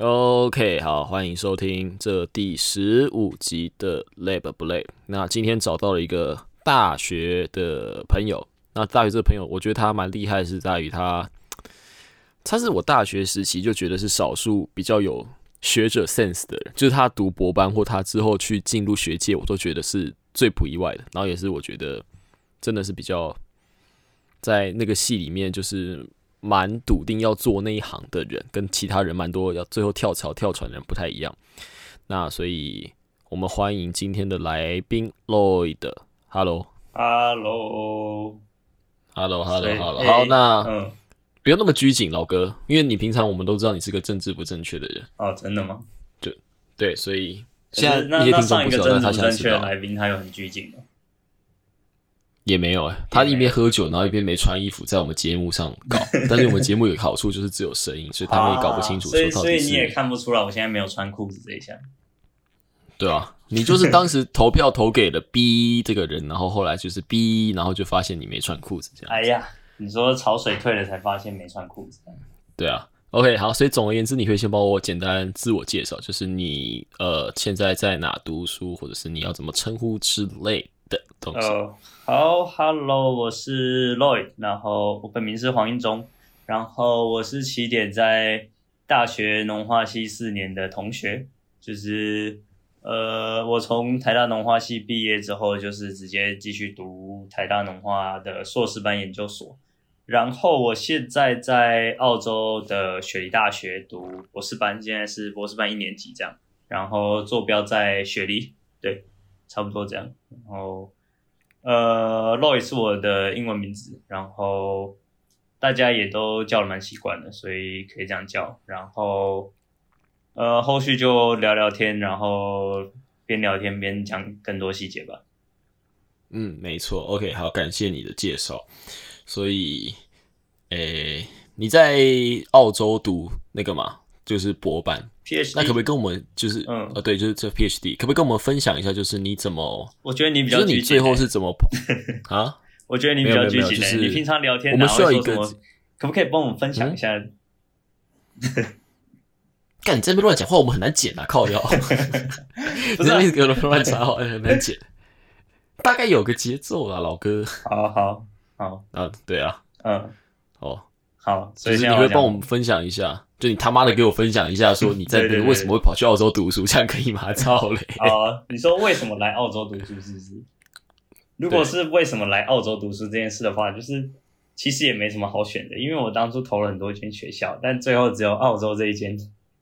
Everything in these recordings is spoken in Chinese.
OK，好，欢迎收听这第十五集的 Lab 不累。那今天找到了一个大学的朋友，那大学这个朋友，我觉得他蛮厉害，是在于他，他是我大学时期就觉得是少数比较有学者 sense 的人，就是他读博班或他之后去进入学界，我都觉得是最不意外的。然后也是我觉得真的是比较在那个系里面就是。蛮笃定要做那一行的人，跟其他人蛮多要最后跳槽跳船的人不太一样。那所以，我们欢迎今天的来宾 Lloyd。Hello，Hello，Hello，Hello，Hello。好，那不要那么拘谨，老哥，因为你平常我们都知道你是个政治不正确的人。哦，真的吗？对对，所以现在那那上一个政治不正确的来宾，他有很拘谨吗？也没有哎，他一边喝酒，然后一边没穿衣服，在我们节目上搞。但是我们节目有个好处，就是只有声音，所以他们也搞不清楚。所以所以你也看不出来，我现在没有穿裤子这一项。对啊，你就是当时投票投给了 B 这个人，然后后来就是 B，然后就发现你没穿裤子这样。哎呀，你说潮水退了才发现没穿裤子。对啊，OK，好，所以总而言之，你可以先帮我简单自我介绍，就是你呃现在在哪读书，或者是你要怎么称呼之类。的东西。好，Hello，我是 Lloyd，然后我本名是黄英忠，然后我是起点在大学农化系四年的同学，就是呃，我从台大农化系毕业之后，就是直接继续读台大农化的硕士班研究所，然后我现在在澳洲的雪梨大学读博士班，现在是博士班一年级这样，然后坐标在雪梨，对。差不多这样，然后呃，Roy 是我的英文名字，然后大家也都叫的蛮习惯的，所以可以这样叫。然后呃，后续就聊聊天，然后边聊天边讲更多细节吧。嗯，没错。OK，好，感谢你的介绍。所以，诶，你在澳洲读那个嘛？就是博班，那可不可以跟我们就是，嗯，呃，对，就是这 PhD，可不可以跟我们分享一下，就是你怎么？我觉得你比较，就是你最后是怎么跑 啊？我觉得你比较拘谨，就是你平常聊天，我们需要一个，可不可以帮我们分享一下？干，你这边乱讲话，我们很难剪啊！靠腰，不是 一直给我乱插话，很难剪。大概有个节奏啊，老哥。好好好，啊，对啊，嗯，哦，好，所以你会帮我们分享一下。就你他妈的给我分享一下，说你在为什么会跑去澳洲读书，这样可以吗？操嘞！啊，你说为什么来澳洲读书是不是？如果是为什么来澳洲读书这件事的话，就是其实也没什么好选的，因为我当初投了很多间学校，但最后只有澳洲这一间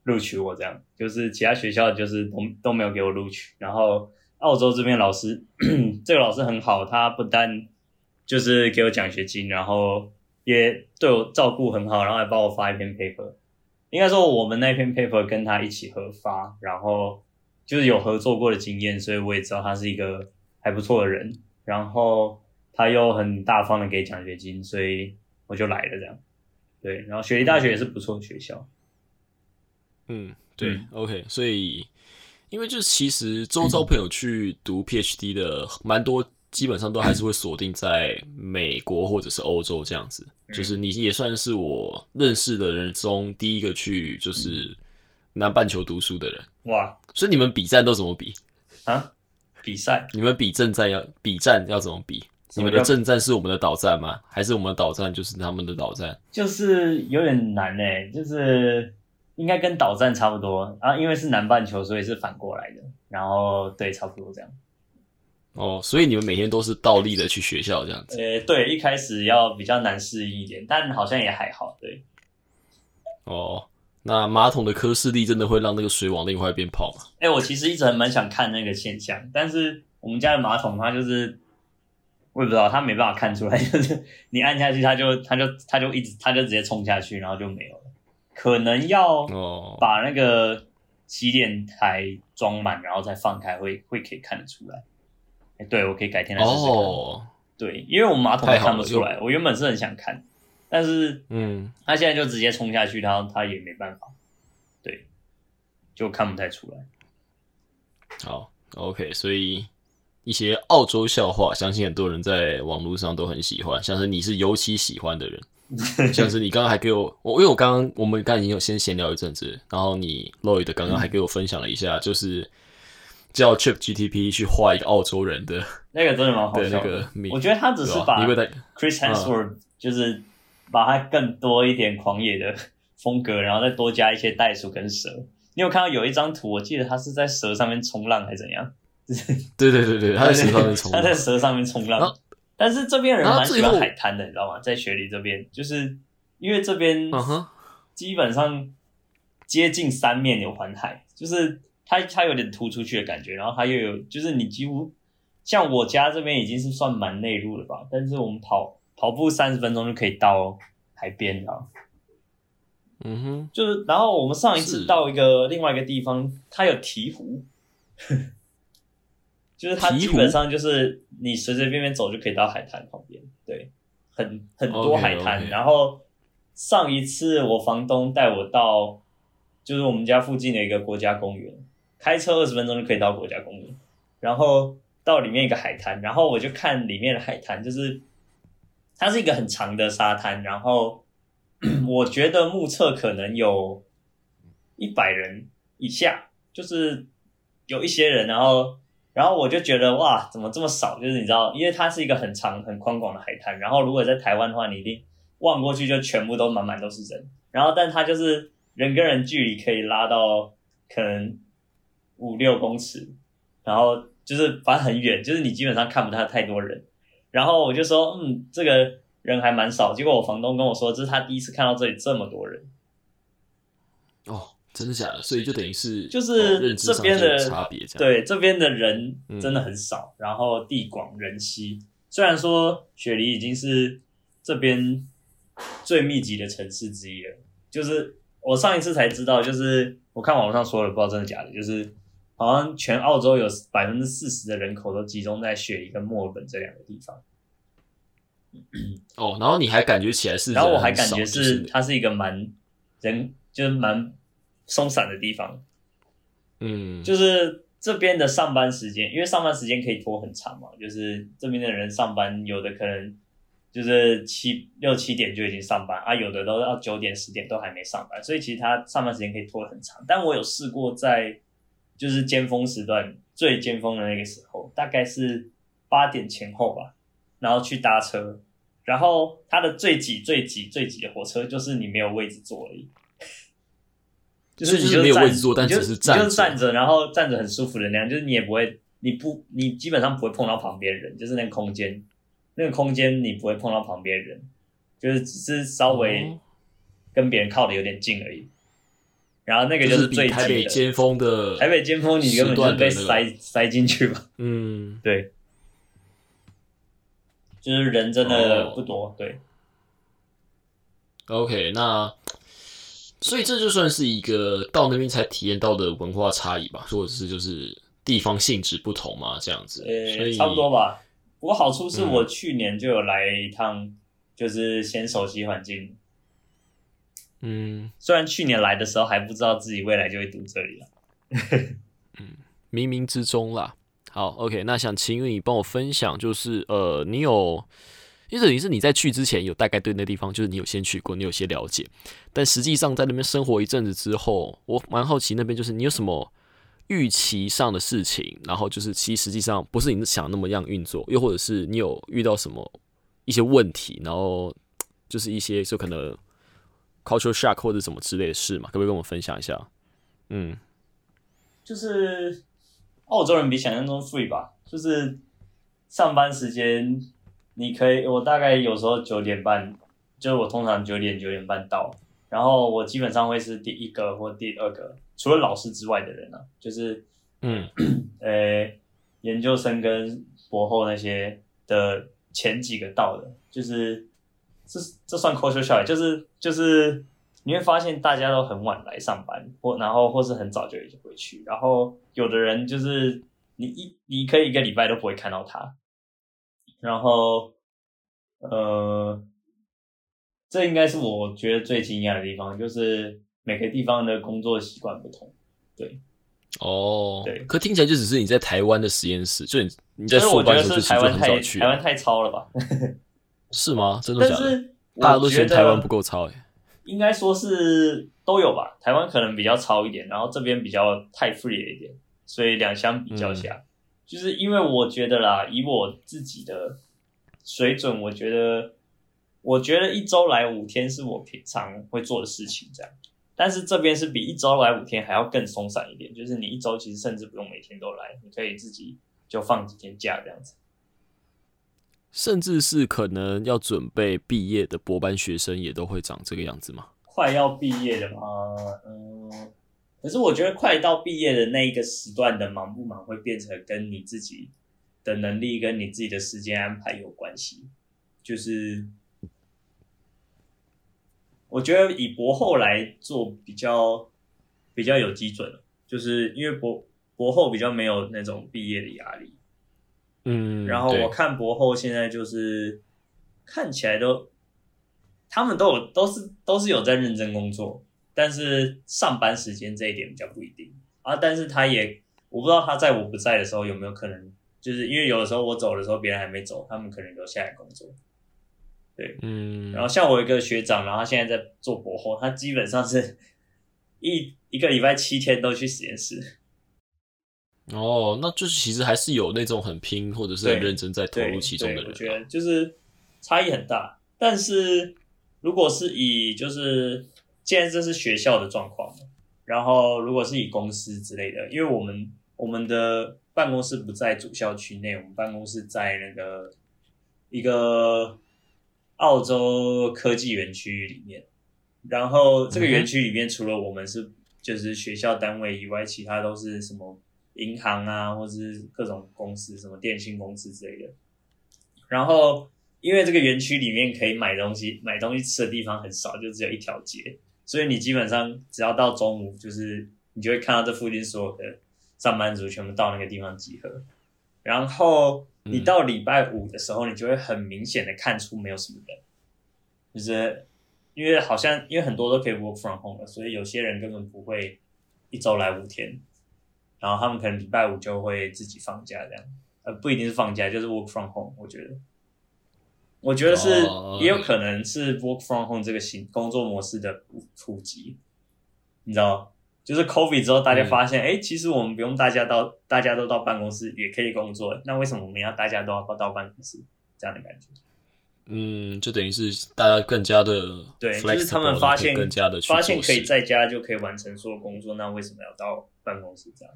录取我，这样就是其他学校就是都都没有给我录取。然后澳洲这边老师，这个老师很好，他不但就是给我奖学金，然后也对我照顾很好，然后还帮我发一篇 paper。应该说，我们那篇 paper 跟他一起合发，然后就是有合作过的经验，所以我也知道他是一个还不错的人。然后他又很大方的给奖学金，所以我就来了这样。对，然后雪梨大学也是不错的学校。嗯，对，OK。所以，因为就是其实周遭朋友去读 PhD 的蛮多。基本上都还是会锁定在美国或者是欧洲这样子，就是你也算是我认识的人中第一个去就是南半球读书的人。哇！所以你们比战都怎么比啊？比赛？你们比正战要比战要怎么比？你们的正战是我们的导战吗？还是我们的导战就是他们的导战？就是有点难诶，就是应该跟导战差不多啊，因为是南半球，所以是反过来的。然后对，差不多这样。哦，所以你们每天都是倒立的去学校这样子？呃，对，一开始要比较难适应一点，但好像也还好。对。哦，那马桶的科视力真的会让那个水往另外一边跑吗？哎，我其实一直很蛮想看那个现象，但是我们家的马桶它就是，我也不知道，它没办法看出来，就是你按下去，它就它就它就一直它就直接冲下去，然后就没有了。可能要把那个洗脸台装满，然后再放开，会会可以看得出来。对，我可以改天来试试看。对，因为我马桶看不出来，我原本是很想看，但是嗯，他现在就直接冲下去，他他也没办法，对，就看不太出来。好，OK，所以一些澳洲笑话，相信很多人在网络上都很喜欢，像是你是尤其喜欢的人。像是你刚刚还给我，我因为我刚刚我们刚刚已经有先闲聊一阵子，然后你 Lloyd 刚刚还给我分享了一下，就是叫 Chip GTP 去画一个澳洲人的 那个真的蛮好笑的。那个名，我觉得他只是把你会在 Chris Hemsworth 就是把他更多一点狂野的风格，然后再多加一些袋鼠跟蛇。你有看到有一张图，我记得他是在蛇上面冲浪还是怎样？对对对对，他在蛇上面冲他在蛇上面冲浪。但是这边人蛮喜欢海滩的，你知道吗？在雪梨这边，就是因为这边基本上接近三面有环海，就是它它有点突出去的感觉，然后它又有就是你几乎像我家这边已经是算蛮内陆了吧，但是我们跑跑步三十分钟就可以到海边了。嗯哼，就是然后我们上一次到一个另外一个地方，它有鹈鹕，就是它基本上就是你随随便便走就可以到海滩旁边，对，很很多海滩。然后上一次我房东带我到，就是我们家附近的一个国家公园，开车二十分钟就可以到国家公园，然后到里面一个海滩，然后我就看里面的海滩，就是它是一个很长的沙滩，然后 我觉得目测可能有一百人以下，就是有一些人，然后然后我就觉得哇，怎么这么少？就是你知道，因为它是一个很长很宽广的海滩，然后如果在台湾的话，你一定望过去就全部都满满都是人，然后但它就是人跟人距离可以拉到可能五六公尺，然后就是反正很远，就是你基本上看不到太多人。然后我就说，嗯，这个人还蛮少。结果我房东跟我说，这是他第一次看到这里这么多人。哦，真的假的？所以就等于是就是这边的差别，对，这边的人嗯真的很少，然后地广人稀。虽然说雪梨已经是这边最密集的城市之一了，就是我上一次才知道，就是我看网络上说的，不知道真的假的，就是好像全澳洲有百分之四十的人口都集中在雪梨跟墨尔本这两个地方。哦，然后你还感觉起来是然后我还，感觉是它是一个蛮人就是蛮松散的地方，嗯，就是这边的上班时间，因为上班时间可以拖很长嘛，就是这边的人上班有的可能就是七六七点就已经上班啊，有的都要九点十点都还没上班，所以其实他上班时间可以拖很长。但我有试过在就是尖峰时段最尖峰的那个时候，大概是八点前后吧，然后去搭车，然后它的最挤最挤最挤的火车就是你没有位置坐而已。就是你就是没有站位置坐但只是站就是站着，然后站着很舒服的那样，就是你也不会，你不，你基本上不会碰到旁边人，就是那个空间，那个空间你不会碰到旁边人，就是只是稍微哦跟别人靠的有点近而已。然后那个就是台北，尖峰的台北尖峰你根本就是被塞塞进去嘛？嗯，对，就是人真的哦不多，对。OK，那所以这就算是一个到那边才体验到的文化差异吧，或者是就是地方性质不同嘛，这样子。呃，以差不多吧。不过好处是嗯我去年就有来一趟，就是先熟悉环境。嗯，虽然去年来的时候还不知道自己未来就会读这里了。嗯冥冥之中啦。好，OK，那想请你帮我分享，就是呃，你有，因为等于是你在去之前有大概对那地方，就是你有先去过，你有些了解，但实际上在那边生活一阵子之后，我蛮好奇那边就是你有什么预期上的事情，然后就是其实实际上不是你想那么样运作，又或者是你有遇到什么一些问题，然后就是一些就可能 cultural shock 或者什么之类的事嘛，可不可以跟我们分享一下？嗯，就是澳洲人比想象中 free 吧，就是上班时间你可以，我大概有时候九点半，就是我通常九点九点半到，然后我基本上会是第一个或第二个，除了老师之外的人啊，就是嗯 呃研究生跟博后那些的前几个到的，就是这这算 culture shock，就是就是你会发现大家都很晚来上班，或然后或是很早就已经回去，然后有的人就是你一你可以一个礼拜都不会看到他，然后呃，这应该是我觉得最惊讶的地方，就是每个地方的工作习惯不同，对。哦，对可听起来就只是你在台湾的实验室，就你你在所以我觉得硕班的时候就其实就是台湾太早去台湾太超了吧？是吗？真的假的？是大家都觉得嫌台湾不够糙哎。应该说是都有吧。台湾可能比较糙一点，然后这边比较太 free 了一点，所以两相比较下，就是因为我觉得啦，以我自己的水准，我觉得我觉得一周来五天是我平常会做的事情，这样。但是这边是比一周来五天还要更松散一点，就是你一周其实甚至不用每天都来，你可以自己就放几天假这样子。甚至是可能要准备毕业的博班学生也都会长这个样子吗？快要毕业的吗？嗯，可是我觉得快到毕业的那一个时段的忙不忙，会变成跟你自己的能力跟你自己的时间安排有关系。就是我觉得以博后来做比较比较有基准，就是因为博博后比较没有那种毕业的压力。嗯，然后我看博后现在就是看起来都，他们都有都是都是有在认真工作，但是上班时间这一点比较不一定啊。但是他也我不知道他在我不在的时候有没有可能，就是因为有的时候我走的时候别人还没走，他们可能留下来工作。对嗯，然后像我一个学长，然后他现在在做博后，他基本上是 一一个礼拜七天都去实验室。哦，那就是其实还是有那种很拼或者是很认真在投入其中的对我觉。得就是差异很大。但是如果是以就是既然这是学校的状况，然后如果是以公司之类的，因为我们我们的办公室不在主校区内，我们办公室在那个一个澳洲科技园区里面。然后这个园区里面，除了我们是就是学校单位以外，其他都是什么银行啊，或者是各种公司，什么电信公司之类的。然后，因为这个园区里面可以买东西、买东西吃的地方很少，就只有一条街，所以你基本上只要到中午，就是你就会看到这附近所有的上班族全部到那个地方集合。然后你到礼拜五的时候，你就会很明显的看出没有什么人，就是因为好像因为很多都可以 work from home 了，所以有些人根本不会一周来五天，然后他们可能礼拜五就会自己放假这样，呃，不一定是放假，就是 work from home。我觉得，我觉得是、哦也有可能是 work from home 这个新工作模式的普普及，你知道，就是 COVID 之后，大家嗯发现，哎、其实我们不用大家到大家都到办公室也可以工作，那为什么我们要大家都要到办公室？这样的感觉。嗯，就等于是大家更加的对，就是他们发现更加的发现可以在家就可以完成所有工作，那为什么要到办公室这样？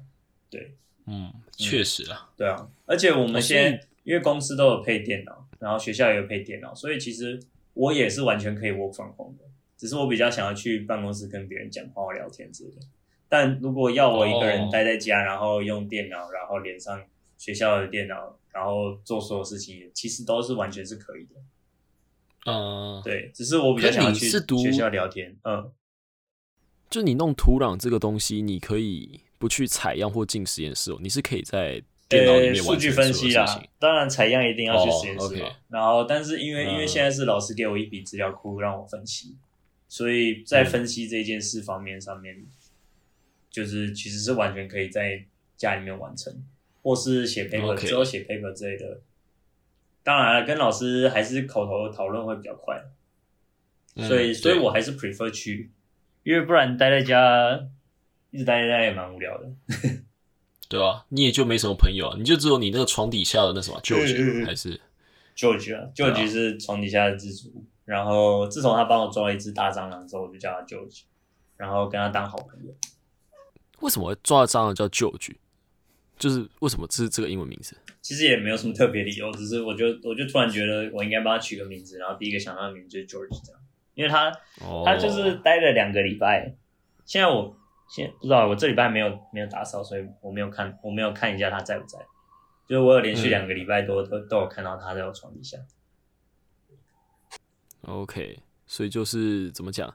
对嗯，确实啊，对啊，而且我们哦现在、因为公司都有配电脑，然后学校也有配电脑，所以其实我也是完全可以 work from home 的，只是我比较想要去办公室跟别人讲话、聊天之类的。但如果要我一个人哦待在家，然后用电脑，然后连上学校的电脑，然后做所有事情，其实都是完全是可以的。嗯，对，只是我比较想要去学校聊天，嗯。就你弄土壤这个东西，你可以不去采样或进实验室哦，你是可以在电脑里呃，面完数据分析啦情。，当然采样一定要去实验哦室然后，但是因为、因为嗯。现在是老师给我一笔资料库让我分析，所以在嗯。分析这件事方面上面，就是其实是完全可以在家里面完成，或是写 paper 之后写 paper 之类的。当然了，跟老师还是口头讨论会比较快，嗯所以所以我还是 prefer 去，因为不然待在家一直待在家也蛮无聊的。对啊，你也就没什么朋友啊，你就只有你那个床底下的那什么舅舅还是 George 啊，George 是床底下的蜘蛛。然后自从他帮我抓了一只大蟑螂之后，我就叫他 George，然后跟他当好朋友。为什么会抓蟑螂叫舅舅？就是为什么这是这个英文名字？其实也没有什么特别理由，只是我就我就突然觉得我应该帮他取个名字，然后第一个想到的名字就是 George 这样，因为他哦，他就是待了两个礼拜。现在我现不知道，我这礼拜没有没有打扫，所以我没有看我没有看一下他在不在。就是我有连续嗯两个礼拜多都、都有看到他在我床底下。OK，所以就是怎么讲，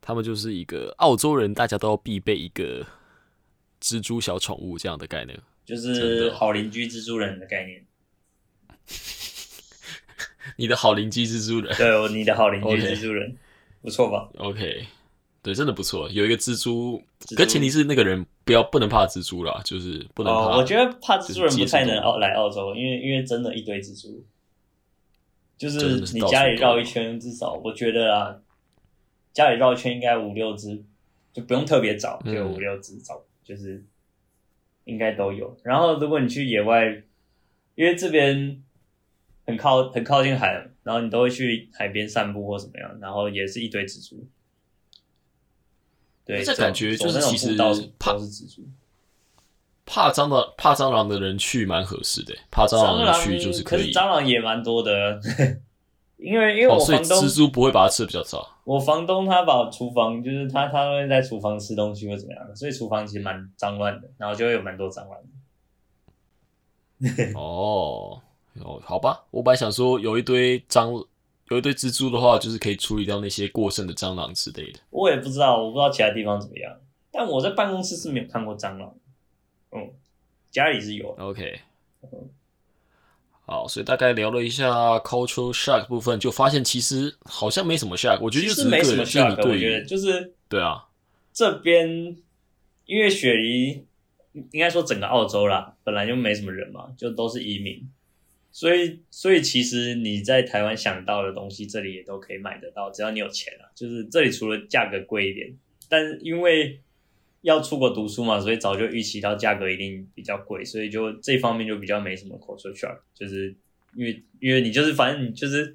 他们就是一个澳洲人，大家都要必备一个蜘蛛小宠物这样的概念。就是好邻居蜘蛛人的概念，你的好邻居蜘蛛人对，我你的好邻居蜘蛛人不错吧？，OK，对，真的不错，有一个蜘蛛，蜘蛛可前提是那个人不要不能怕蜘蛛啦，就是不能怕。哦，我觉得怕蜘蛛人不太能来澳洲，因为因为真的一堆蜘蛛，就是你家里绕一圈，至少我觉得啊，家里绕一圈应该五六只，就不用特别找，就五六只找，就是应该都有。然后如果你去野外，因为这边很靠很靠近海，然后你都会去海边散步或怎么样，然后也是一堆蜘蛛。对，这感觉就是其实怕是蜘蛛。怕蟑螂，怕蟑螂的人去蛮合适的。怕蟑螂的人去就是可以。蟑螂也蛮多的，因为因为我房东蜘蛛不会把它吃的比较早。我房东他把厨房就是他他会在厨房吃东西或怎么样，所以厨房其实蛮脏乱的，然后就会有蛮多蟑螂。哦哦，好吧，我本来想说有一堆蟑有一堆蜘蛛的话，就是可以处理掉那些过剩的蟑螂之类的。我也不知道，我不知道其他地方怎么样，但我在办公室是没有看过蟑螂。嗯，家里是有。OK，好，所以大概聊了一下 cultural shock 部分，就发现其实好像没什么 shock。我觉得就是没什么 shock。我觉得就是对啊，这边因为雪梨应该说整个澳洲啦，本来就没什么人嘛，就都是移民，所以所以其实你在台湾想到的东西，这里也都可以买得到，只要你有钱啊。就是这里除了价格贵一点，但因为要出国读书嘛，所以早就预期到价格一定比较贵，所以就这方面就比较没什么 cost shock，就是因为因为你就是反正你就是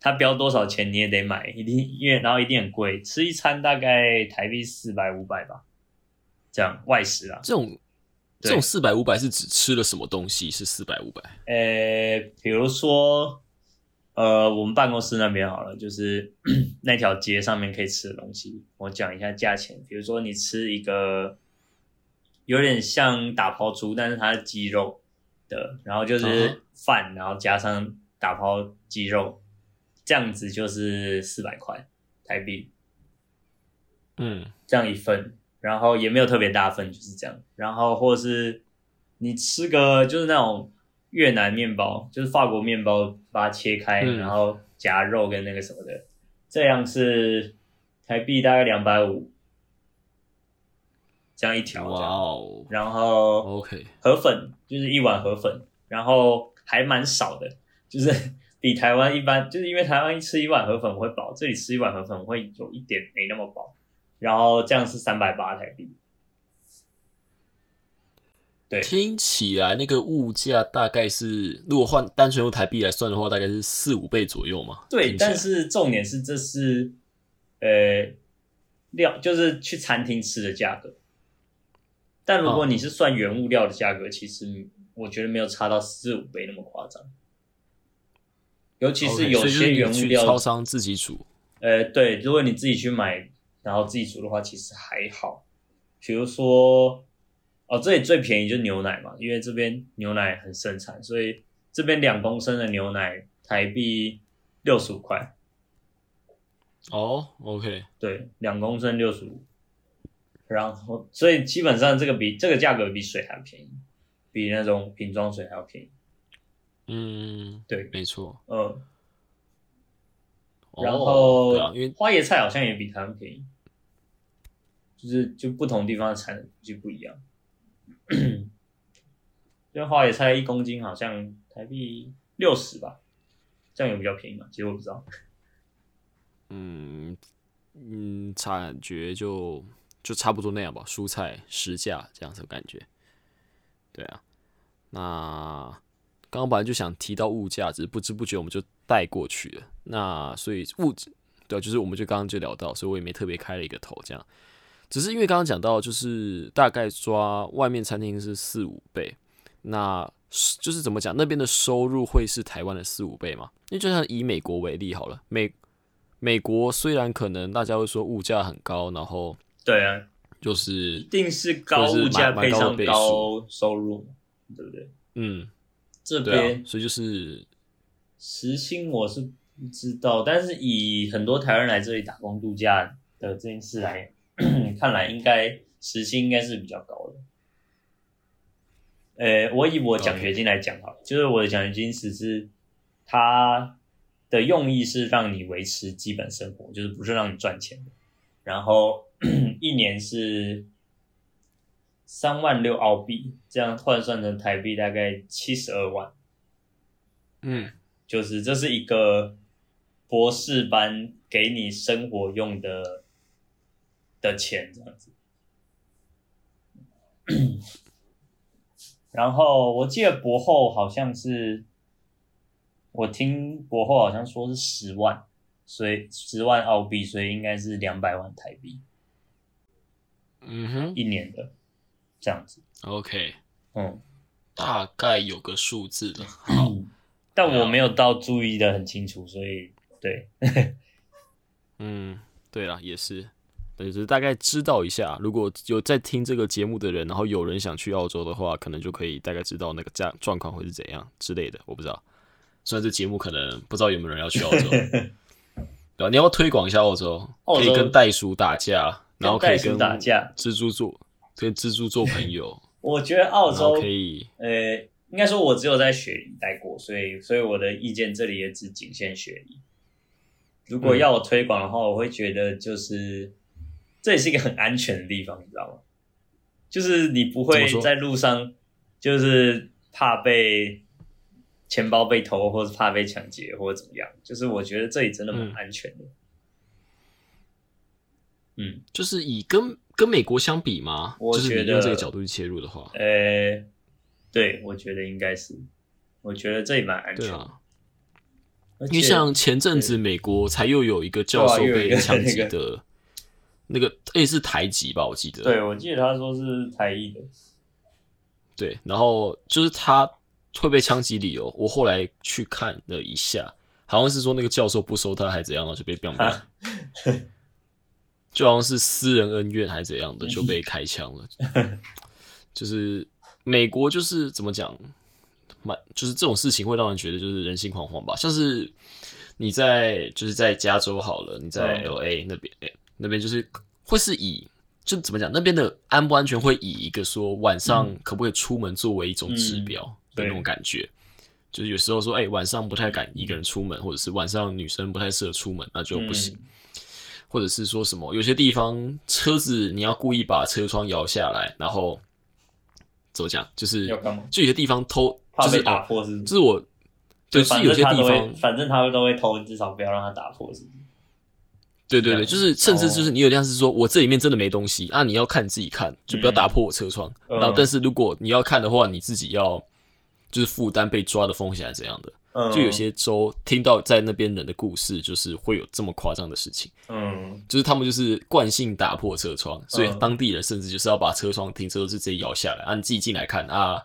他标多少钱你也得买，一定因为然后一定很贵，吃一餐大概台币四百五百吧，这样外食啊。这种这种四百五百是指吃了什么东西？是四百五百？呃，比如说。呃，我们办公室那边好了，就是 那条街上面可以吃的东西，我讲一下价钱。比如说你吃一个有点像打抛猪，但是它是鸡肉的，然后就是饭，然后加上打抛鸡肉，这样子就是四百块台币。嗯，这样一份，然后也没有特别大份，就是这样。然后或者是你吃个就是那种。越南面包就是法国面包，把它切开，然后夹肉跟那个什么的，这样是台币大概两百五，这样一条。哇哦！然后 OK，河粉就是一碗河粉，然后还蛮少的，就是 比台湾一般，就是因为台湾一吃一碗河粉会饱，这里吃一碗河粉会有一点没那么饱，然后这样是三百八台币。对，听起来那个物价大概是，如果换单纯用台币来算的话，大概是四五倍左右嘛。对，但是重点是这是，呃，料就是去餐厅吃的价格。但如果你是算原物料的价格，其实我觉得没有差到四五倍那么夸张。尤其是有些原物料，超商自己煮。呃，对，如果你自己去买，然后自己煮的话，其实还好。比如说。哦，这里最便宜就是牛奶嘛，因为这边牛奶很盛产，所以这边两公升的牛奶台币六十五块。哦，OK，对，两公升六十五，然后所以基本上这个比这个价格比水还便宜，比那种瓶装水还要便宜。嗯，对，没错。嗯，然后因为花椰菜好像也比他们便宜，就是就不同地方的产就不一样。这花椰菜一公斤好像台币六十吧，这样有比较便宜嘛？其实我不知道。嗯嗯，感觉就就差不多那样吧，蔬菜实价这样子感觉。对啊，那刚刚本来就想提到物价，只是不知不觉我们就带过去了。那所以物质对，就是我们就刚刚就聊到，所以我也没特别开了一个头这样。只是因为刚刚讲到，就是大概抓外面餐厅是四五倍，那就是怎么讲，那边的收入会是台湾的四五倍嘛？因为就像以美国为例好了，美美国虽然可能大家会说物价很高，然后对啊，就是一定是高物价配上高收入，对不对？嗯，这边所以就是时薪我是不知道，但是以很多台湾人来这里打工度假的这件事来。看来应该时薪应该是比较高的。呃，我以我奖学金来讲哈，就是我的奖学金只是它的用意是让你维持基本生活，就是不是让你赚钱的。然后 一年是三万六澳币，这样换算成台币大概七十二万。嗯，就是这是一个博士班给你生活用的的钱这样子。然后我记得博后好像是，我听博后好像说是十万，所以十万澳币，所以应该是两百万台币嗯哼一年的这样子。，OK，嗯，大概有个数字的。好，但我没有到注意的很清楚，所以对，嗯，对啦，也是，对，就是大概知道一下。如果有在听这个节目的人，然后有人想去澳洲的话，可能就可以大概知道那个价状况会是怎样之类的。我不知道，虽然这节目可能不知道有没有人要去澳洲，对吧？你要不要推广一下澳洲，可以跟袋鼠打架，然后可以跟打架蜘蛛做跟蜘蛛做朋友，我觉得澳洲可以呃，应该说我只有在雪梨待过，所以所以我的意见这里也只仅限雪梨。如果嗯要我推广的话，我会觉得就是这也是一个很安全的地方，你知道吗？就是你不会在路上就是怕被钱包被偷，或者怕被抢劫，或者怎么样。就是我觉得这里真的蛮嗯安全的。嗯，就是以跟跟美国相比吗？我就是你觉得用这个角度去切入的话，呃，对，我觉得应该是，我觉得这里蛮安全的。对啊。而因为像前阵子美国才又有一个教授被枪击那的，那个也是台籍吧，我记得。对，我记得他说是台裔的，对，然后就是他会被枪击理由，我后来去看了一下，好像是说那个教授不收他还怎样，然后就被 biang biang，就好像是私人恩怨还是怎样的，就被开枪了。就是美国就是怎么讲，蛮就是这种事情会让人觉得就是人心惶惶吧，像是你在就是在加州好了，你在嗯 L A 那边、诶那边就是会是以就怎么讲，那边的安不安全会以一个说晚上可不可以出门作为一种指标的那种感觉。就是有时候说，哎、晚上不太敢一个人出门，或者是晚上女生不太适合出门，那就不行。或者是说什么，有些地方车子你要故意把车窗摇下来，然后怎么讲，就是就有些地方偷，怕被就是哦，打破是不是？就是我，对，反是有些地方，反正他们都会偷，至少不要让他打破，是不是？对对对，就是甚至就是哦你有点像是说我这里面真的没东西啊，你要看你自己看，就不要打破我车窗。嗯。然后，但是如果你要看的话，你自己要就是负担被抓的风险还是怎样的。嗯，就有些州听到在那边人的故事，就是会有这么夸张的事情，嗯，就是他们就是惯性打破车窗，所以嗯。当地人甚至就是要把车窗停车都是直接摇下来啊，你自己进来看啊，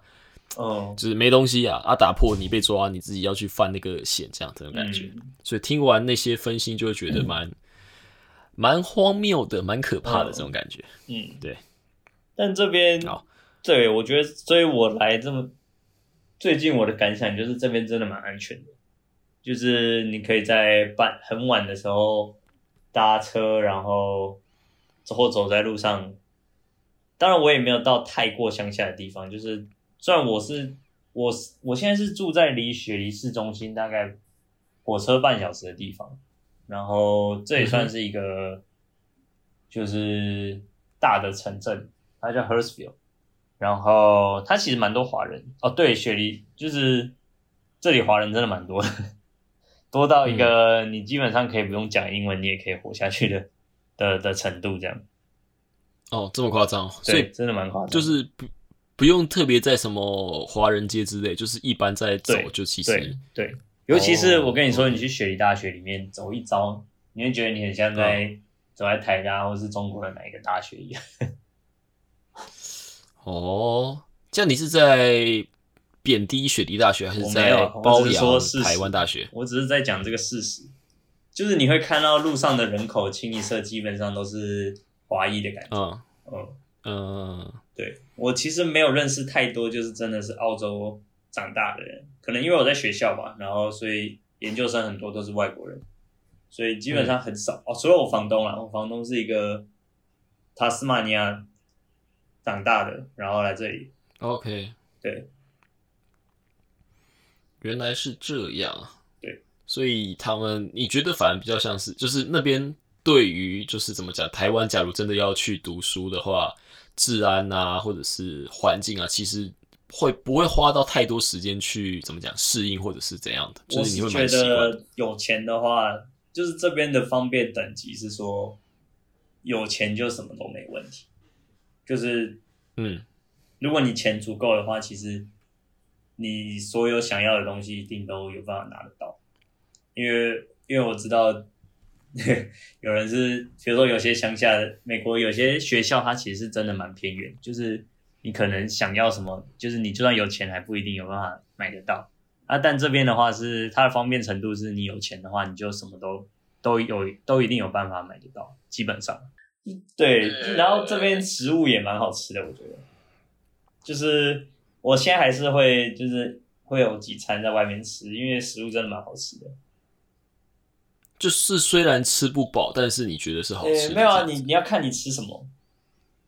哦，就是没东西啊啊，打破你被抓，你自己要去犯那个险，这样这种感觉。嗯。所以听完那些分析，就会觉得蛮蛮荒谬的，蛮可怕的嗯这种感觉。嗯，对。但这边好，对我觉得，所以我来这么最近我的感想就是这边真的蛮安全的，就是你可以在半很晚的时候搭车，然后走或走在路上。当然，我也没有到太过乡下的地方，就是虽然我是我我现在是住在离雪梨市中心大概火车半小时的地方，然后这也算是一个就是大的城镇，它叫 Hurstville，然后它其实蛮多华人哦，对，雪梨就是这里华人真的蛮多的，多到一个你基本上可以不用讲英文，你也可以活下去的的的程度，这样，哦，这么夸张，所对，以真的蛮夸张，就是不不用特别在什么华人街之类，就是一般在走就其对实对，尤其是哦我跟你说，你去雪梨大学里面走一遭，你会觉得你很像在走在台大或是中国的哪一个大学一样。哦，这样你是在贬低雪梨大学，还是在褒扬台湾大学？我只是在讲这个事实，就是你会看到路上的人口清一色，基本上都是华裔的感觉。嗯嗯，嗯对我其实没有认识太多，就是真的是澳洲长大的人，可能因为我在学校吧，然后所以研究生很多都是外国人，所以基本上很少、哦。除了我房东啦，我房东是一个塔斯马尼亚长大的，然后来这里。，OK，对，原来是这样。对，所以他们你觉得反而比较像是，就是那边对于就是怎么讲，台湾假如真的要去读书的话，治安啊或者是环境啊，其实会不会花到太多时间去怎么讲适应或者是怎样的？就我是你会觉。得有钱的话，就是这边的方便等级是说，有钱就什么都没问题。就是嗯，如果你钱足够的话，其实你所有想要的东西一定都有办法拿得到。因为因为我知道 有人是，比如说有些乡下的美国有些学校，它其实是真的蛮偏远，就是你可能想要什么，就是你就算有钱还不一定有办法买得到啊。但这边的话是它的方便程度，是你有钱的话，你就什么都都有都一定有办法买得到，基本上。对，然后这边食物也蛮好吃的，我觉得。就是我现在还是会就是会有几餐在外面吃，因为食物真的蛮好吃的。就是虽然吃不饱，但是你觉得是好吃的。呃没有啊，你你要看你吃什么，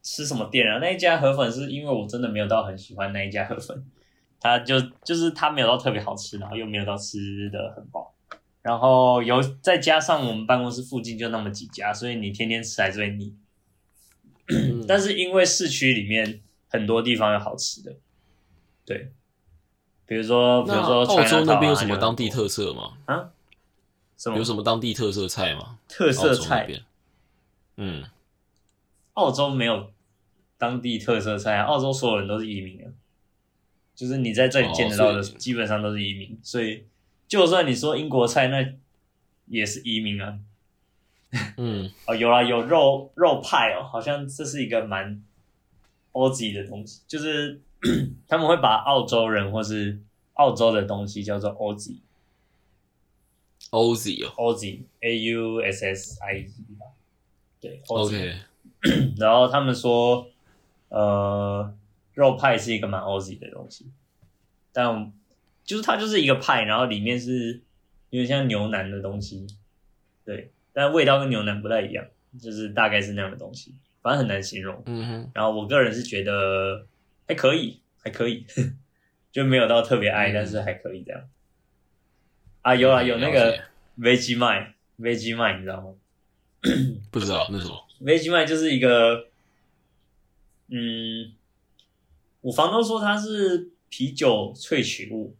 吃什么店啊？那一家河粉是因为我真的没有到很喜欢那一家河粉，它就就是它没有到特别好吃，然后又没有到吃的很饱，然后有再加上我们办公室附近就那么几家，所以你天天吃还是会腻。嗯 但是因为市区里面很多地方有好吃的，对，比如说比如说澳洲那边有什么当地特色吗？啊？什么有什么当地特色菜吗？特色菜？嗯，澳洲没有当地特色菜啊，澳洲所有人都是移民啊，就是你在这里见得到的，基本上都是移民，所以就算你说英国菜，那也是移民啊。嗯，哦，有啦，有肉肉派哦，好像这是一个蛮欧级的东西，就是 他们会把澳洲人或是澳洲的东西叫做欧级 Oz 哦，Oz，A U S S I E 吧，对欧级，OK，然后他们说，呃，肉派是一个蛮 Aussie 的东西，但就是它就是一个派，然后里面是有点像牛腩的东西，对，但味道跟牛腩不太一样，就是大概是那样的东西，反正很难形容。嗯哼，然后我个人是觉得还可以，还可以，就没有到特别爱，嗯但是还可以这样。啊，有啊，有那个了解 Vegemite Vegemite，你知道吗？不知道那什么？Vegemite 就是一个，嗯，我房东说它是啤酒萃取物，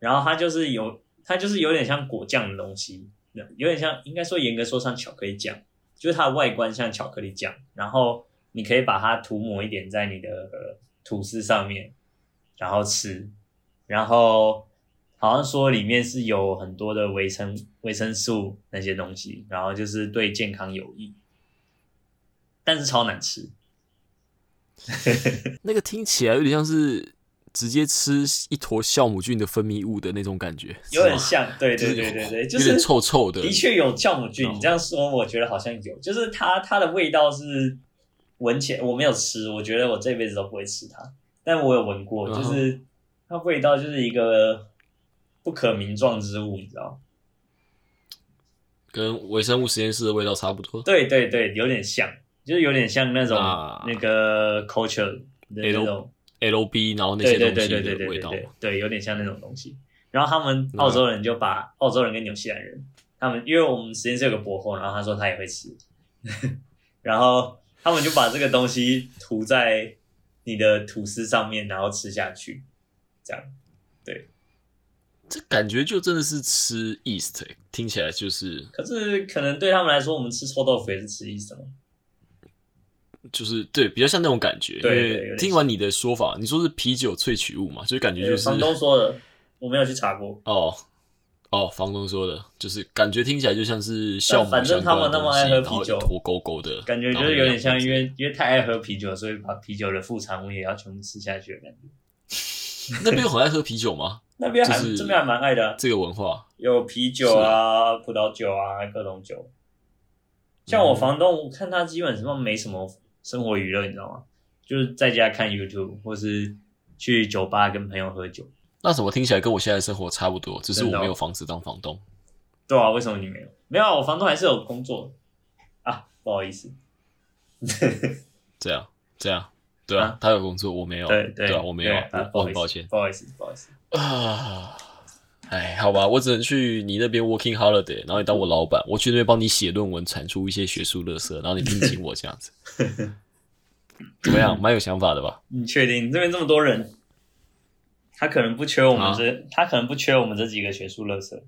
然后它就是有，它就是有点像果酱的东西，有点像，应该说严格说像巧克力酱，就是它的外观像巧克力酱，然后你可以把它涂抹一点在你的呃吐司上面，然后吃，然后好像说里面是有很多的维生维生素那些东西，然后就是对健康有益，但是超难吃。那个听起来有点像是直接吃一坨酵母菌的分泌物的那种感觉，有点像，对对对对对，就是有点臭臭的的确有酵母菌，哦你这样说，我觉得好像有，就是它它的味道是闻起来，我没有吃，我觉得我这辈子都不会吃它，但我有闻过，就是它味道就是一个不可名状之物，你知道吗？跟微生物实验室的味道差不多。对对对，有点像，就是有点像那种、啊那个 culture 的那种。L B，然后那些东西的味道对有点像那种东西。然后他们澳洲人就把澳洲人跟纽西兰人，他们因为我们实验室有个博后，然后他说他也会吃，然后他们就把这个东西涂在你的吐司上面，然后吃下去，这样。对这感觉就真的是吃 East，欸听起来就是可是可能对他们来说，我们吃臭豆腐也是吃意思嘛。就是对，比较像那种感觉。对听完你的说法，你说是啤酒萃取物嘛，所以感觉就是房东说的，我没有去查过。哦哦，房东说的，就是感觉听起来就像是酵母反正他们那么爱喝啤酒相关的东西然后一坨勾勾的，感觉就是有点像，因为因为太爱喝啤酒，所以把啤酒的副产物也要全部吃下去的感觉。那边有很爱喝啤酒吗？那边还、就是这边还蛮爱的啊、这个文化有啤酒啊、葡萄酒啊，各种酒。像我房东，我看他基本上没什么生活娱乐，你知道吗？就是在家看 YouTube，或是去酒吧跟朋友喝酒。那怎么听起来跟我现在的生活差不多？只是我没有房子当房东。对啊，为什么你没有？没有啊，我房东还是有工作啊，不好意思。这样这样，对啊，啊他有工作，我没有，对对啊，我没有我抱歉不好意思，不好意思。啊。哎，好吧，我只能去你那边 working holiday，然后你当我老板，我去那边帮你写论文，产出一些学术垃圾，然后你聘请我这样子，怎么样？蛮有想法的吧？你确定这边这么多人？他可能不缺我们啊这，他可能不缺我们这几个学术垃圾。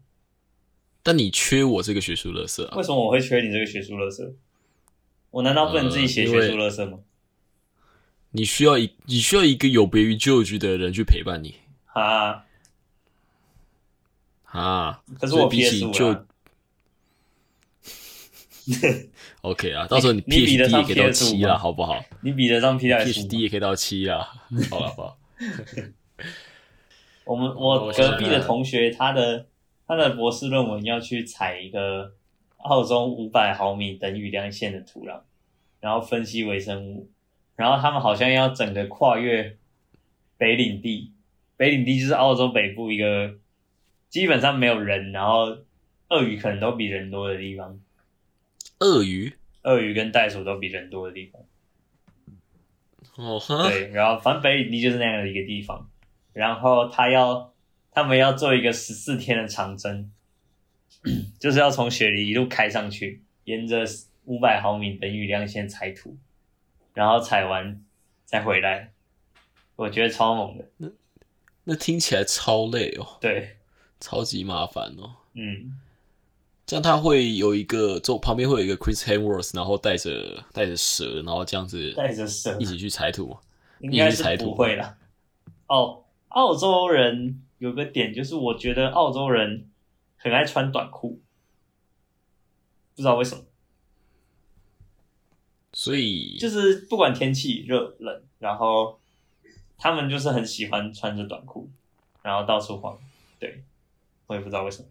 但你缺我这个学术垃圾啊为？什么我会缺你这个学术垃圾？我难道不能自己写学术垃圾吗？你需要一你需要一个有别于 George 的人去陪伴你啊，啊。可是我所以比 PS 就五 啊，OK 啊，到时候你你比得 PhD 上也可以到 PS5 七了，好不好你比得上 PS？PhD 也可以到七啊，好了好不好？我们我隔壁的同学，他的他的博士论文要去采一个澳洲五百毫米等雨量线的土壤，然后分析微生物，然后他们好像要整个跨越北领地，北领地就是澳洲北部一个基本上没有人，然后鳄鱼可能都比人多的地方，鳄鱼？鳄鱼跟袋鼠都比人多的地方。哦哈，对，然后反正北领地就是那样的一个地方，然后他要他们要做一个十四天的长征，就是要从雪梨一路开上去，沿着五百毫米等雨量线采土，然后采完再回来，我觉得超猛的。那听起来超累哦，对，超级麻烦哦。嗯，这样他会有一个，就旁边会有一个 Chris Hemsworth，然后带着带着蛇，然后这样子带着蛇一起去采土。应该是不会啦。哦，澳洲人有个点就是，我觉得澳洲人很爱穿短裤，不知道为什么。所以就是不管天气热冷，然后他们就是很喜欢穿着短裤，然后到处晃。对，我也不知道为什么。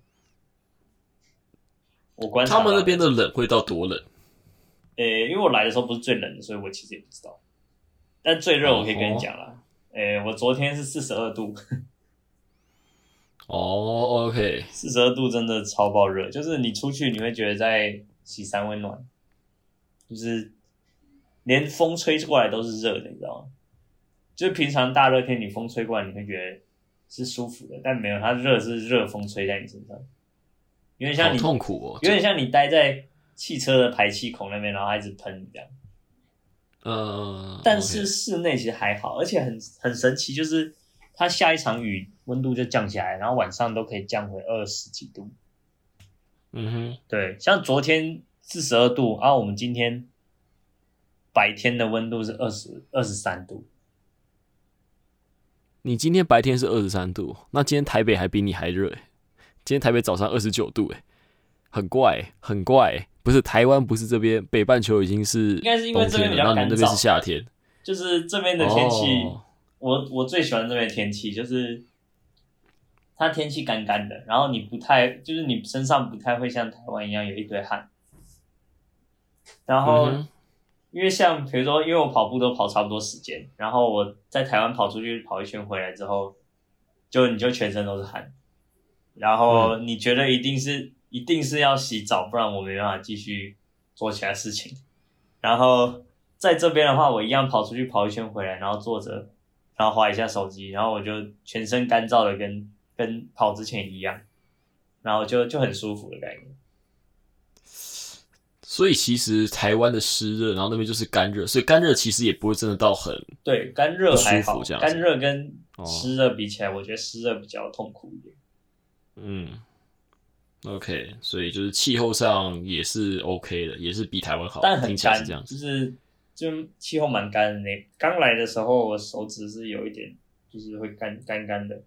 我观察他们那边的冷会到多冷？诶、因为我来的时候不是最冷的，所以我其实也不知道。但最热我可以跟你讲了，诶、我昨天是四十二度，哦，OK，四十二度真的超爆热，就是你出去你会觉得在洗三温暖，就是连风吹过来都是热的，你知道吗？就是平常大热天你风吹过来，你会觉得是舒服的，但没有，它热是热风吹在你身上，有点像你痛苦哦。有点像你待在汽车的排气孔那边，然后它一直喷你这样。嗯，但是室内其实还好，而且很很神奇，就是它下一场雨温度就降下来，然后晚上都可以降回二十几度。嗯哼，对，像昨天四十二度，啊，我们今天白天的温度是二十二十三度，你今天白天是二十三度，那今天台北还比你还热欸。今天台北早上二十九度，哎，很怪欸，很怪欸。不是台湾，不是这边北半球已经是应该是因为这边比较干那边是夏天。就是这边的天气，哦我我最喜欢这边的天气，就是它天气干干的，然后你不太，就是你身上不太会像台湾一样有一堆汗，然后。因为像比如说，因为我跑步都跑差不多时间，然后我在台湾跑出去跑一圈回来之后，就你就全身都是汗，然后你觉得一定是一定是要洗澡，不然我没办法继续做其他事情。然后在这边的话，我一样跑出去跑一圈回来，然后坐着，然后划一下手机，然后我就全身干燥的跟跟跑之前一样，然后就就很舒服的概念。所以其实台湾的湿热，然后那边就是干热，所以干热其实也不会真的到很对，干热还好这样干热跟哦湿热比起来，我觉得湿热比较痛苦一点。嗯，OK，所以就是气候上也是 OK 的，也是比台湾好，但很干，这样子。就是就气候蛮干的那。刚来的时候，我手指是有一点，就是会干干干的。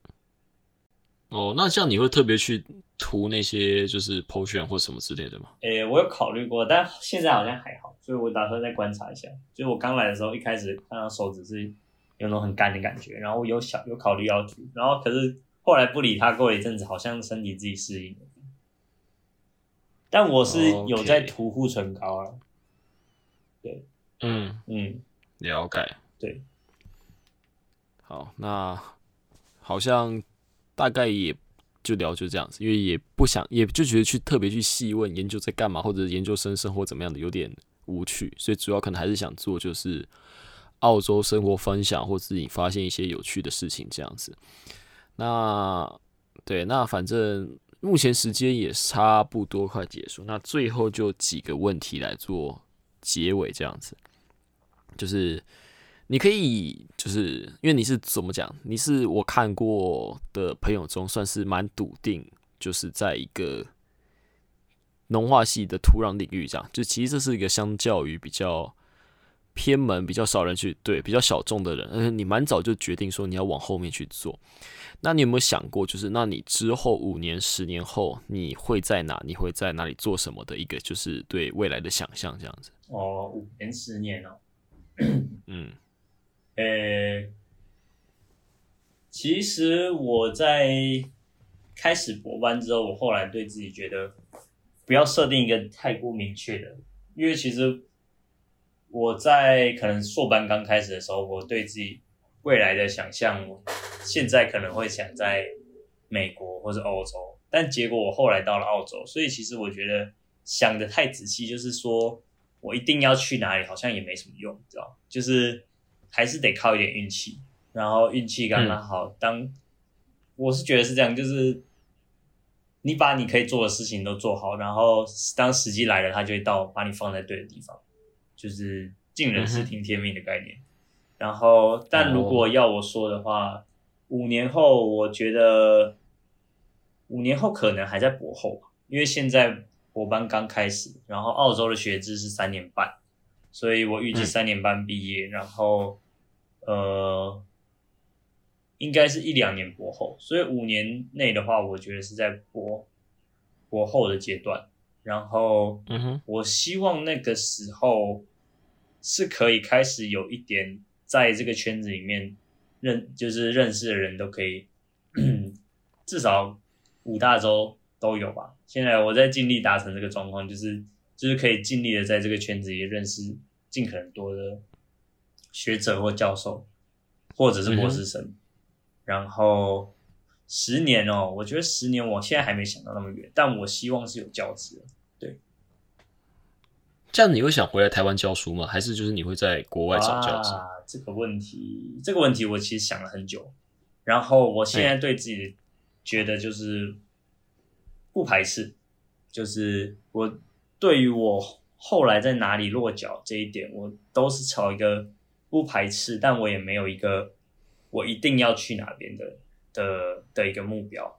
哦，那这样你会特别去涂那些就是 potion 或什么之类的吗？诶、我有考虑过，但现在好像还好，所以我打算再观察一下。就是我刚来的时候，一开始看到手指是有那种很干的感觉，然后我有想有考虑要涂，然后可是后来不理它，过了一阵子，好像身体自己适应了。但我是有在涂护唇膏了，嗯，嗯，了解。对，好，那好像大概也就聊就这样子，因为也不想，也就觉得去特别去细问研究在干嘛，或者研究生生活怎么样的，有点无趣，所以主要可能还是想做就是澳洲生活分享，或自己发现一些有趣的事情这样子。那对，那反正目前时间也差不多快结束，那最后就几个问题来做结尾这样子，就是你可以就是因为你是怎么讲？你是我看过的朋友中算是蛮笃定，就是在一个农化系的土壤领域，这样就其实这是一个相较于比较偏门、比较少人去对比较小众的人，而且你蛮早就决定说你要往后面去做。那你有没有想过，就是那你之后五年、十年后你会在哪？你会在哪里做什么的一个就是对未来的想象这样子？哦，五年、十年哦。嗯，呃，其实我在开始博班之后，我后来对自己觉得不要设定一个太过明确的，因为其实我在可能硕班刚开始的时候，我对自己未来的想象，现在可能会想在美国或者欧洲，但结果我后来到了澳洲，所以其实我觉得想的太仔细，就是说。我一定要去哪里，好像也没什么用，知道就是还是得靠一点运气，然后运气刚刚好。当我是觉得是这样，就是你把你可以做的事情都做好，然后当时机来了，他就会到把你放在对的地方，就是尽人事听天命的概念。然后，但如果要我说的话，五年后，我觉得五年后可能还在博后，因为现在。我班刚开始，然后澳洲的学制是三年半，所以我预计三年半毕业，然后呃，应该是一两年博后，所以五年内的话，我觉得是在博博后的阶段。然后，嗯哼，我希望那个时候是可以开始有一点在这个圈子里面认，就是认识的人都可以，至少五大洲。都有吧。现在我在尽力达成这个状况，就是就是可以尽力的在这个圈子里认识尽可能多的学者或教授，或者是博士生。然后十年哦，我觉得十年，我现在还没想到那么远，但我希望是有教职的。对，这样你会想回来台湾教书吗？还是就是你会在国外找教职？这个问题，这个问题我其实想了很久。然后我现在对自己觉得就是。不排斥，就是我对于我后来在哪里落脚这一点，我都是朝一个不排斥，但我也没有一个我一定要去哪边的的的一个目标，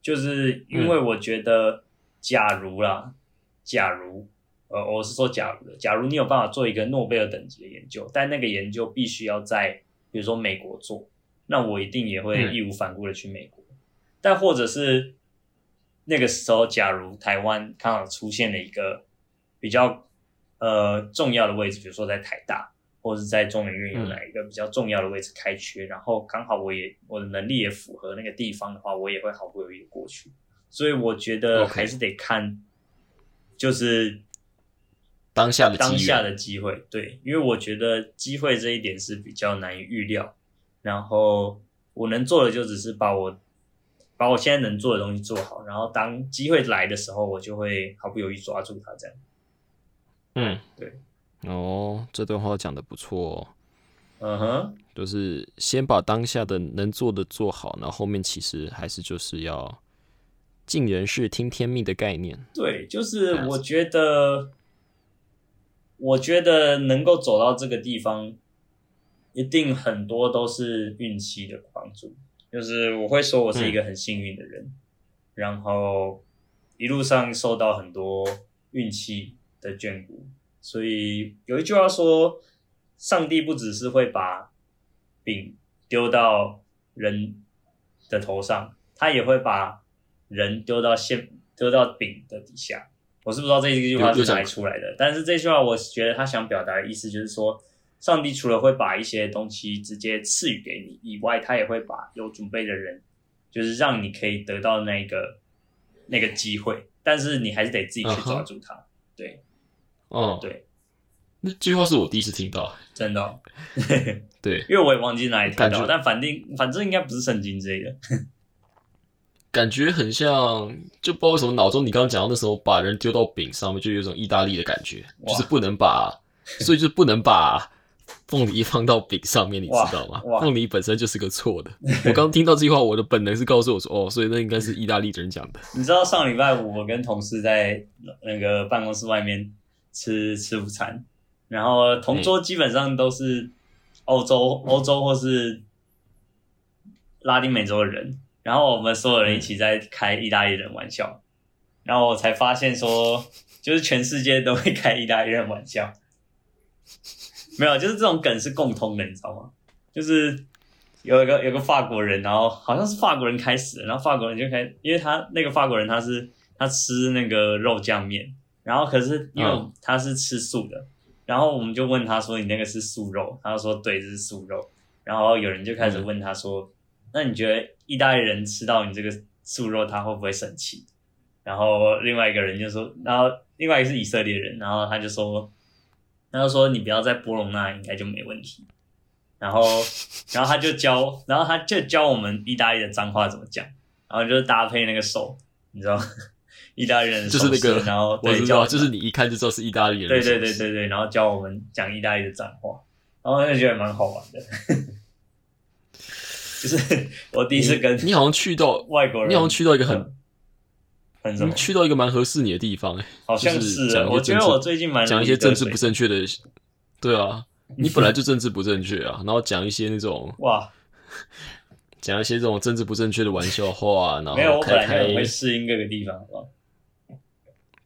就是因为我觉得，假如啦，假如，呃，我是说假如的，假如你有办法做一个诺贝尔等级的研究，但那个研究必须要在比如说美国做，那我一定也会义无反顾的去美国，但或者是。那个时候，假如台湾刚好出现了一个比较呃重要的位置，比如说在台大或者是在中研院有哪一个比较重要的位置开缺，然后刚好我也我的能力也符合那个地方的话，我也会毫不犹豫的过去。所以我觉得还是得看，就是当下的当下的机会，对，因为我觉得机会这一点是比较难以预料。然后我能做的就只是把我。把我现在能做的东西做好，然后当机会来的时候，我就会毫不犹豫抓住它。这样，嗯，对，哦，这段话讲的不错。嗯哼，就是先把当下的能做的做好，然后后面其实还是就是要尽人事听天命的概念。对，就是我觉得，我觉得能够走到这个地方，一定很多都是运气的帮助。就是我会说，我是一个很幸运的人，然后一路上受到很多运气的眷顾，所以有一句话说，上帝不只是会把饼丢到人的头上，他也会把人丢到线丢到饼的底下。我是不知道这一句话是哪出来的，但是这句话我觉得他想表达的意思就是说。上帝除了会把一些东西直接赐予给你以外，他也会把有准备的人，就是让你可以得到那个那个机会，但是你还是得自己去抓住它。对，哦，对，那句话是我第一次听到，真的，对，因为我也忘记哪里听到，但反正反正应该不是圣经之类的，感觉很像，就不知道为什么脑中你刚刚讲到那时候把人丢到饼上面，就有一种意大利的感觉，就是不能把，所以就不能把。凤梨放到饼上面，你知道吗？凤梨本身就是个错的。我刚听到这句话，我的本能是告诉我说：“哦，所以那应该是意大利人讲的。”你知道上礼拜五我跟同事在那个办公室外面吃吃午餐，然后同桌基本上都是欧洲、欧洲或是拉丁美洲的人，然后我们所有人一起在开意大利人玩笑，然后我才发现说，就是全世界都会开意大利人玩笑，没有，就是这种梗是共通的，你知道吗？就是有一个有个法国人，然后好像是法国人开始的，然后法国人就开，因为他那个法国人他是他吃那个肉酱面，然后可是因为嗯他是吃素的，然后我们就问他说你那个是素肉，他就说对，这是素肉，然后有人就开始问他说，那你觉得意大利人吃到你这个素肉他会不会生气？然后另外一个人就说，然后另外一个是以色列人，然后他就说，他就说你不要在波隆那应该就没问题。然后，然后他就教，然后他就教我们意大利的脏话怎么讲，然后就是搭配那个手，你知道，意大利人的就是那个然后我对教知道，就是你一看就知道是意大利人对。对对对对，然后教我们讲意大利的脏话，然后就觉得蛮好玩的。就是我第一次跟你好像去到，外国人，你好像去到一个很你去到一个蛮合适你的地方，哎，好像就是我觉得我最近蛮讲一些政治不正确的，对啊，你本来就政治不正确啊，然后讲一些那种哇，讲一些这种政治不正确的玩笑话，然后没有，我本来就会适应各个地方，好不好？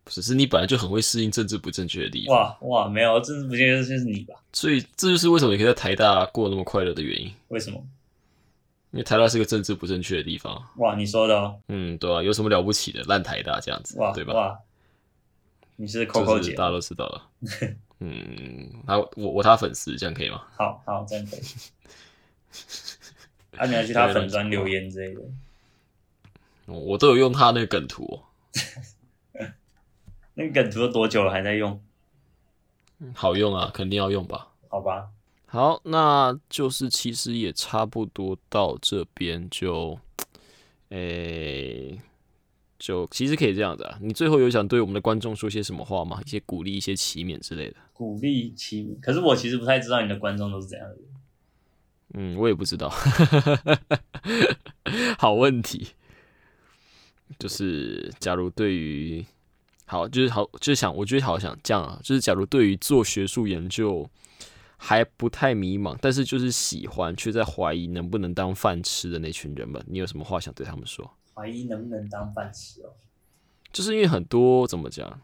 只是你本来就很会适应政治不正确的地方，哇哇，没有，政治不正确就是你吧？所以这就是为什么你可以在台大过那么快乐的原因，为什么？因为台大是个政治不正确的地方。哇，你说的哦，嗯，对啊，有什么了不起的？烂台大这样子哇，对吧？哇，你是 Coco 姐，大家都知道了。嗯，他我我他粉丝，这样可以吗？好好，这样可以。啊，你要去他粉专留言之类的，哦我都有用他那个梗图、哦，那个梗图都多久了还在用？好用啊，肯定要用吧。好吧，好，那就是其实也差不多到这边就，诶、就其实可以这样子啊。你最后有想对我们的观众说些什么话吗？一些鼓励、一些启勉之类的。鼓励其名。可是我其实不太知道你的观众都是怎样的人。嗯，我也不知道。好问题，就是假如对于好，就是好，就是想，我觉得好想这样啊，就是假如对于做学术研究还不太迷茫，但是就是喜欢，却在怀疑能不能当饭吃的那群人们，你有什么话想对他们说？怀疑能不能当饭吃哦？就是因为很多怎么讲，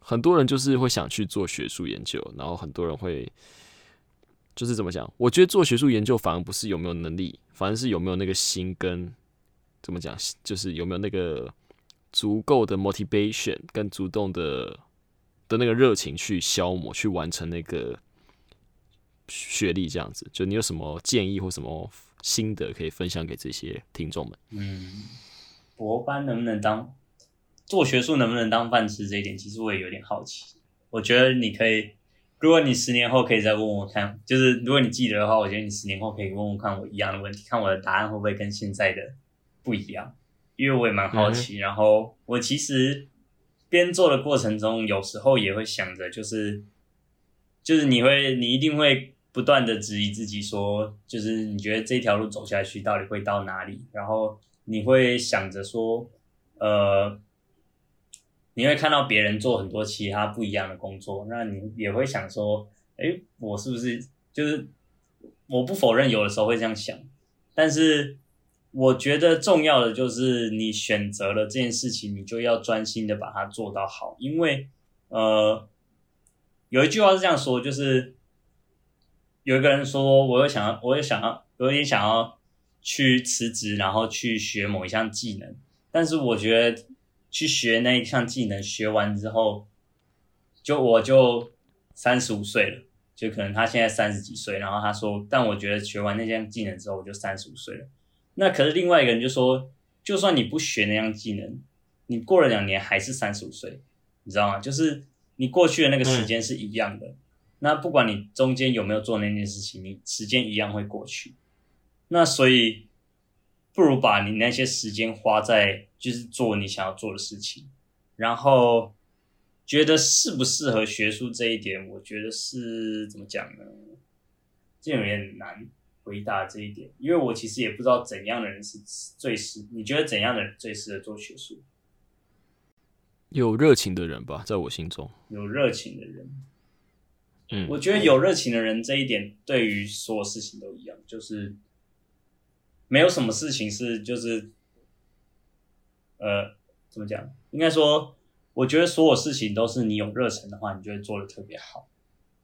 很多人就是会想去做学术研究，然后很多人会就是怎么讲？我觉得做学术研究反而不是有没有能力，反而是有没有那个心跟怎么讲，就是有没有那个足够的 motivation 跟主动的的那个热情去消磨，去完成那个学历这样子。就你有什么建议或什么心得可以分享给这些听众们？嗯，博班能不能当做学术能不能当饭吃这一点，其实我也有点好奇。我觉得你可以，如果你十年后可以再问我看，就是如果你记得的话，我觉得你十年后可以问问看我一样的问题，看我的答案会不会跟现在的不一样，因为我也蛮好奇。然后我其实边做的过程中，有时候也会想着，就是就是你会，你一定会不断的质疑自己说，就是你觉得这条路走下去到底会到哪里？然后你会想着说，呃，你会看到别人做很多其他不一样的工作，那你也会想说，诶，我是不是就是我不否认有的时候会这样想，但是我觉得重要的就是你选择了这件事情，你就要专心的把它做到好，因为呃，有一句话是这样说，就是有一个人说，我有想要，我有想要，有点想要去辞职，然后去学某一项技能，但是我觉得去学那一项技能，学完之后，就我就三十五岁了，就可能他现在三十几岁，然后他说，但我觉得学完那项技能之后，我就三十五岁了。那可是另外一个人就说，就算你不学那项技能，你过了两年还是三十五岁，你知道吗？就是你过去的那个时间是一样的。那不管你中间有没有做那件事情，你时间一样会过去。那所以，不如把你那些时间花在就是做你想要做的事情，然后觉得适不适合学术这一点，我觉得是怎么讲呢？这有点难回答这一点，因为我其实也不知道怎样的人是最适，你觉得怎样的人最适合做学术？有热情的人吧，在我心中，有热情的人，嗯，我觉得有热情的人这一点对于所有事情都一样，就是没有什么事情是就是呃怎么讲？应该说，我觉得所有事情都是你有热忱的话，你就会做的特别好。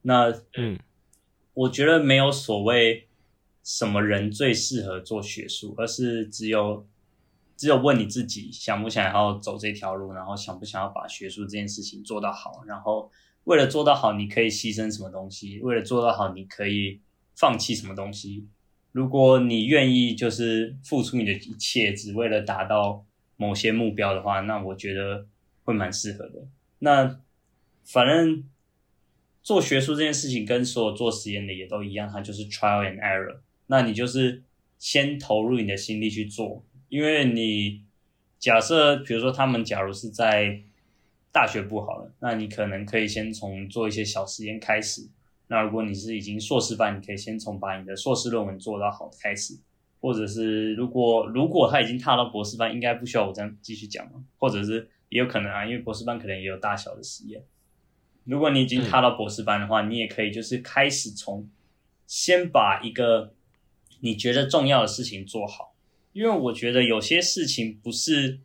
那嗯，我觉得没有所谓什么人最适合做学术，而是只有只有问你自己想不想要走这条路，然后想不想要把学术这件事情做到好，然后为了做到好，你可以牺牲什么东西？为了做到好，你可以放弃什么东西？如果你愿意就是付出你的一切，只为了达到某些目标的话，那我觉得会蛮适合的。那反正做学术这件事情跟所有做实验的也都一样，它就是 trial and error。那你就是先投入你的心力去做，因为你假设比如说他们假如是在大学部好了，那你可能可以先从做一些小实验开始。那如果你是已经硕士班，你可以先从把你的硕士论文做到好开始，或者是如果如果他已经踏到博士班，应该不需要我这样继续讲嘛？或者是也有可能啊，因为博士班可能也有大小的实验。如果你已经踏到博士班的话，你也可以就是开始从先把一个你觉得重要的事情做好，因为我觉得有些事情不是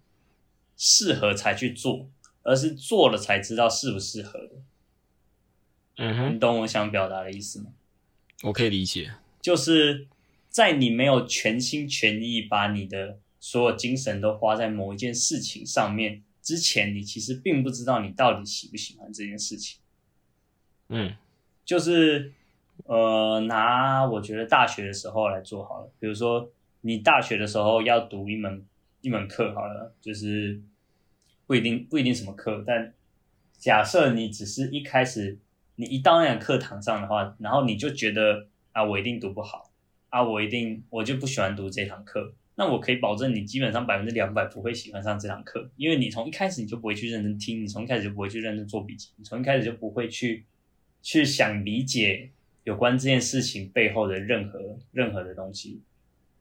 适合才去做，而是做了才知道适不适合的。嗯哼，你懂我想表达的意思吗？我可以理解。就是在你没有全心全意把你的所有精神都花在某一件事情上面之前，你其实并不知道你到底喜不喜欢这件事情。嗯就是呃，拿我觉得大学的时候来做好了，比如说你大学的时候要读一门一门课好了，就是不一定不一定什么课，但假设你只是一开始你一到那个课堂上的话，然后你就觉得啊，我一定读不好啊，我一定我就不喜欢读这堂课。那我可以保证你基本上百分之两百不会喜欢上这堂课，因为你从一开始你就不会去认真听，你从一开始就不会去认真做笔记，你从一开始就不会去去想理解有关这件事情背后的任何任何的东西。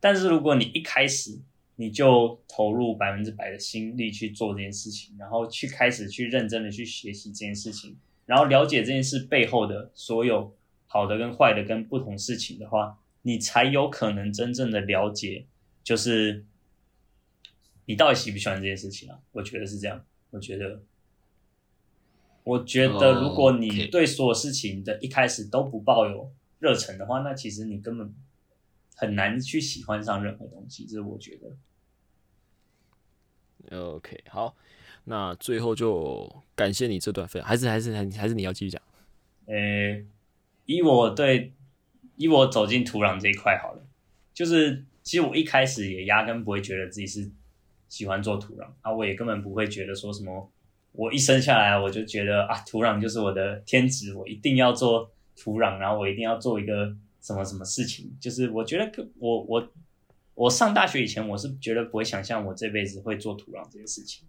但是如果你一开始你就投入百分之百的心力去做这件事情，然后去开始去认真的去学习这件事情，然后了解这件事背后的所有好的跟坏的跟不同事情的话，你才有可能真正的了解，就是你到底喜不喜欢这件事情啊？我觉得是这样，我觉得。我觉得，如果你对所有事情的一开始都不抱有热忱的话，那其实你根本很难去喜欢上任何东西。这是我觉得。，OK，好，那最后就感谢你这段分享，还是还是还是你要继续讲。呃，以我对以我走进土壤这一块好了，就是其实我一开始也压根不会觉得自己是喜欢做土壤啊，我也根本不会觉得说什么，我一生下来我就觉得啊，土壤就是我的天职，我一定要做土壤，然后我一定要做一个什么什么事情，就是我觉得我我我上大学以前，我是绝对不会想象我这辈子会做土壤这件事情。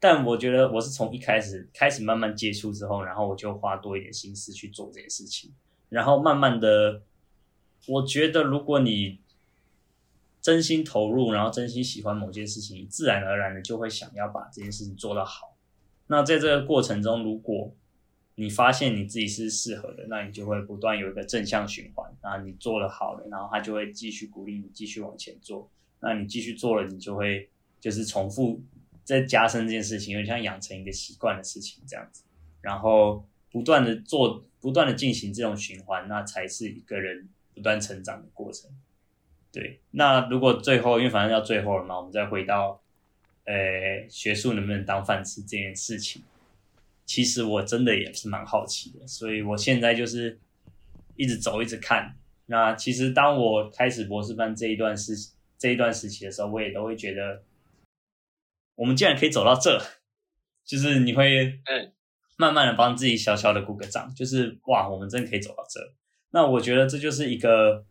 但我觉得我是从一开始开始慢慢接触之后，然后我就花多一点心思去做这件事情，然后慢慢的，我觉得如果你真心投入，然后真心喜欢某件事情，自然而然的就会想要把这件事情做到好。那在这个过程中，如果你发现你自己是适合的，那你就会不断有一个正向循环。那你做了好了，然后他就会继续鼓励你继续往前做。那你继续做了，你就会就是重复再加深这件事情，有点像养成一个习惯的事情这样子。然后不断的做，不断的进行这种循环，那才是一个人不断成长的过程。对，那如果最后，因为反正要最后了嘛，我们再回到，呃，学术能不能当饭吃这件事情，其实我真的也是蛮好奇的，所以我现在就是一直走，一直看。那其实当我开始博士班这一段时这一段时期的时候，我也都会觉得，我们竟然可以走到这，就是你会嗯慢慢的帮自己小小的鼓个掌，就是哇，我们真的可以走到这。那我觉得这就是一个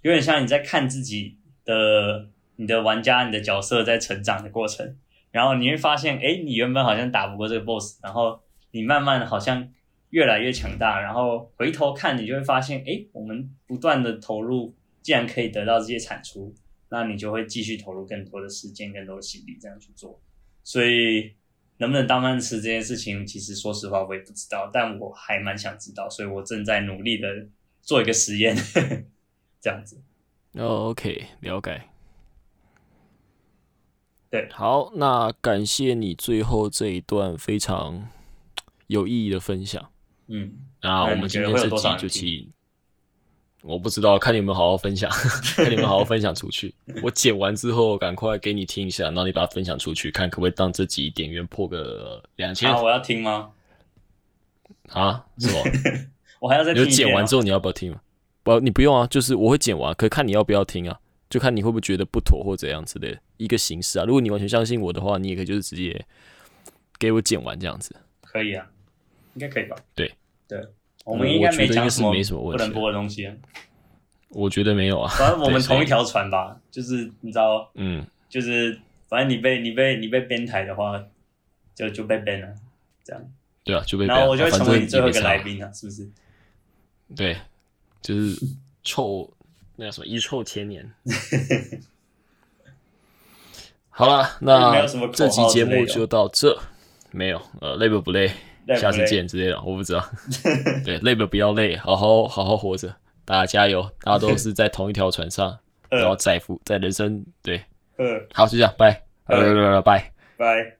有点像你在看自己的你的玩家、你的角色在成长的过程，然后你会发现，哎，你原本好像打不过这个 BOSS，然后你慢慢好像越来越强大，然后回头看，你就会发现，哎，我们不断的投入，既然可以得到这些产出，那你就会继续投入更多的时间、更多的心力这样去做。所以能不能当饭吃这件事情，其实说实话我也不知道，但我还蛮想知道，所以我正在努力的做一个实验，这样子。哦，OK，了解。对，好，那感谢你最后这一段非常有意义的分享。嗯，那我们今天这你觉得会有多少集就请，我不知道，看你们好好分享，看你们好好分享出去。我剪完之后，赶快给你听一下，然后你把它分享出去，看可不可以当这集点阅破个两千啊，我要听吗？啊？是吗？我还要再听一遍吗剪完之后你要不要听吗？不，你不用啊，就是我会剪完，可看你要不要听啊，就看你会不会觉得不妥或怎样之类的一个形式啊。如果你完全相信我的话，你也可以就是直接给我剪完这样子。可以啊，应该可以吧？对对，我们应该没讲什么问题不能播的东西啊。我觉得没有啊，反正我们同一条船吧，就是你知道，嗯，就是反正你被你被你被编台的话，就就被编了，这样。对啊，就被然后我就会成为你最后一个来宾啊，是不是？对，就是臭那叫什么一臭千年。好了，那这期节目就到这，没有呃累不不累，下次累见之类的，我不知道。对，累不不要累，好好好好活着，大家加油，大家都是在同一条船上，呃然后在乎在人生对，嗯，好就这样，拜，呃拜拜拜拜。拜。